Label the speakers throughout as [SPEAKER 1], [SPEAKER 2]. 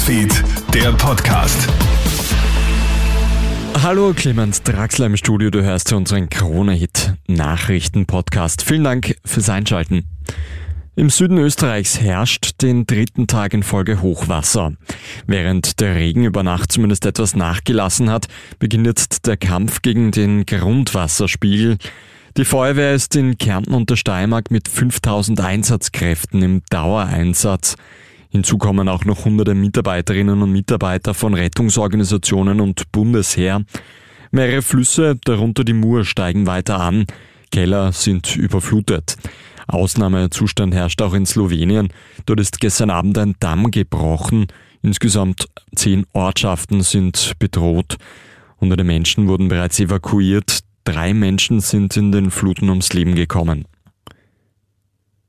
[SPEAKER 1] Newsfeed, der Podcast.
[SPEAKER 2] Hallo Clemens Draxler im Studio, du hörst unseren Krone-Hit Nachrichten-Podcast. Vielen Dank fürs Einschalten. Im Süden Österreichs herrscht den dritten Tag in Folge Hochwasser. Während der Regen über Nacht zumindest etwas nachgelassen hat, beginnt jetzt der Kampf gegen den Grundwasserspiegel. Die Feuerwehr ist in Kärnten und der Steiermark mit 5000 Einsatzkräften im Dauereinsatz. Hinzu kommen auch noch hunderte Mitarbeiterinnen und Mitarbeiter von Rettungsorganisationen und Bundesheer. Mehrere Flüsse, darunter die Mur, steigen weiter an. Keller sind überflutet. Ausnahmezustand herrscht auch in Slowenien. Dort ist gestern Abend ein Damm gebrochen. Insgesamt zehn Ortschaften sind bedroht. Hunderte Menschen wurden bereits evakuiert. Drei Menschen sind in den Fluten ums Leben gekommen.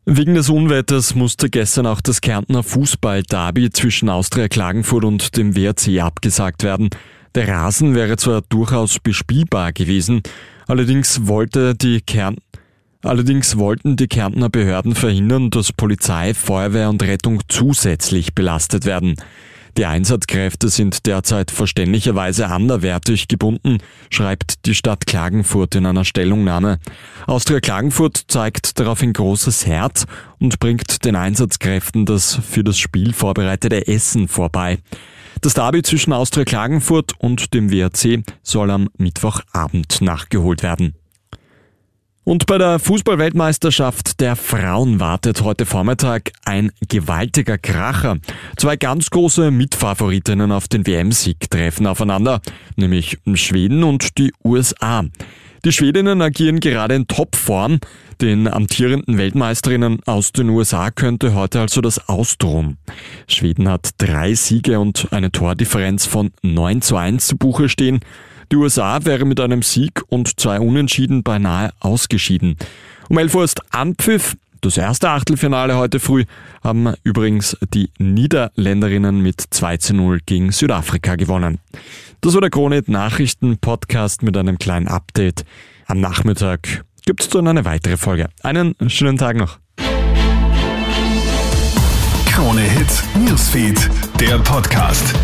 [SPEAKER 2] Wegen des Unwetters musste gestern auch das Kärntner Fußball-Derby zwischen Austria Klagenfurt und dem WRC abgesagt werden. Der Rasen wäre zwar durchaus bespielbar gewesen, allerdings wollte die Kärn Allerdings wollten die Kärntner Behörden verhindern, dass Polizei, Feuerwehr und Rettung zusätzlich belastet werden. Die Einsatzkräfte sind derzeit verständlicherweise anderwertig gebunden, schreibt die Stadt Klagenfurt in einer Stellungnahme. Austria Klagenfurt zeigt daraufhin großes Herz und bringt den Einsatzkräften das für das Spiel vorbereitete Essen vorbei. Das Derby zwischen Austria Klagenfurt und dem WRC soll am Mittwochabend nachgeholt werden. Und bei der Fußballweltmeisterschaft der Frauen wartet heute Vormittag ein gewaltiger Kracher. Zwei ganz große Mitfavoritinnen auf den WM-Sieg treffen aufeinander, nämlich Schweden und die USA. Die Schwedinnen agieren gerade in Topform. Den amtierenden Weltmeisterinnen aus den USA könnte heute also das Ausdruhen. Schweden hat drei Siege und eine Tordifferenz von 9 zu 1 zu Buche stehen. Die USA wäre mit einem Sieg und zwei Unentschieden beinahe ausgeschieden. Um 11 Uhr ist Anpfiff. Das erste Achtelfinale heute früh haben übrigens die Niederländerinnen mit 2 zu 0 gegen Südafrika gewonnen. Das war der Krone Nachrichten Podcast mit einem kleinen Update. Am Nachmittag gibt es dann eine weitere Folge. Einen schönen Tag noch.
[SPEAKER 1] Krone Hits, Newsfeed, der Podcast.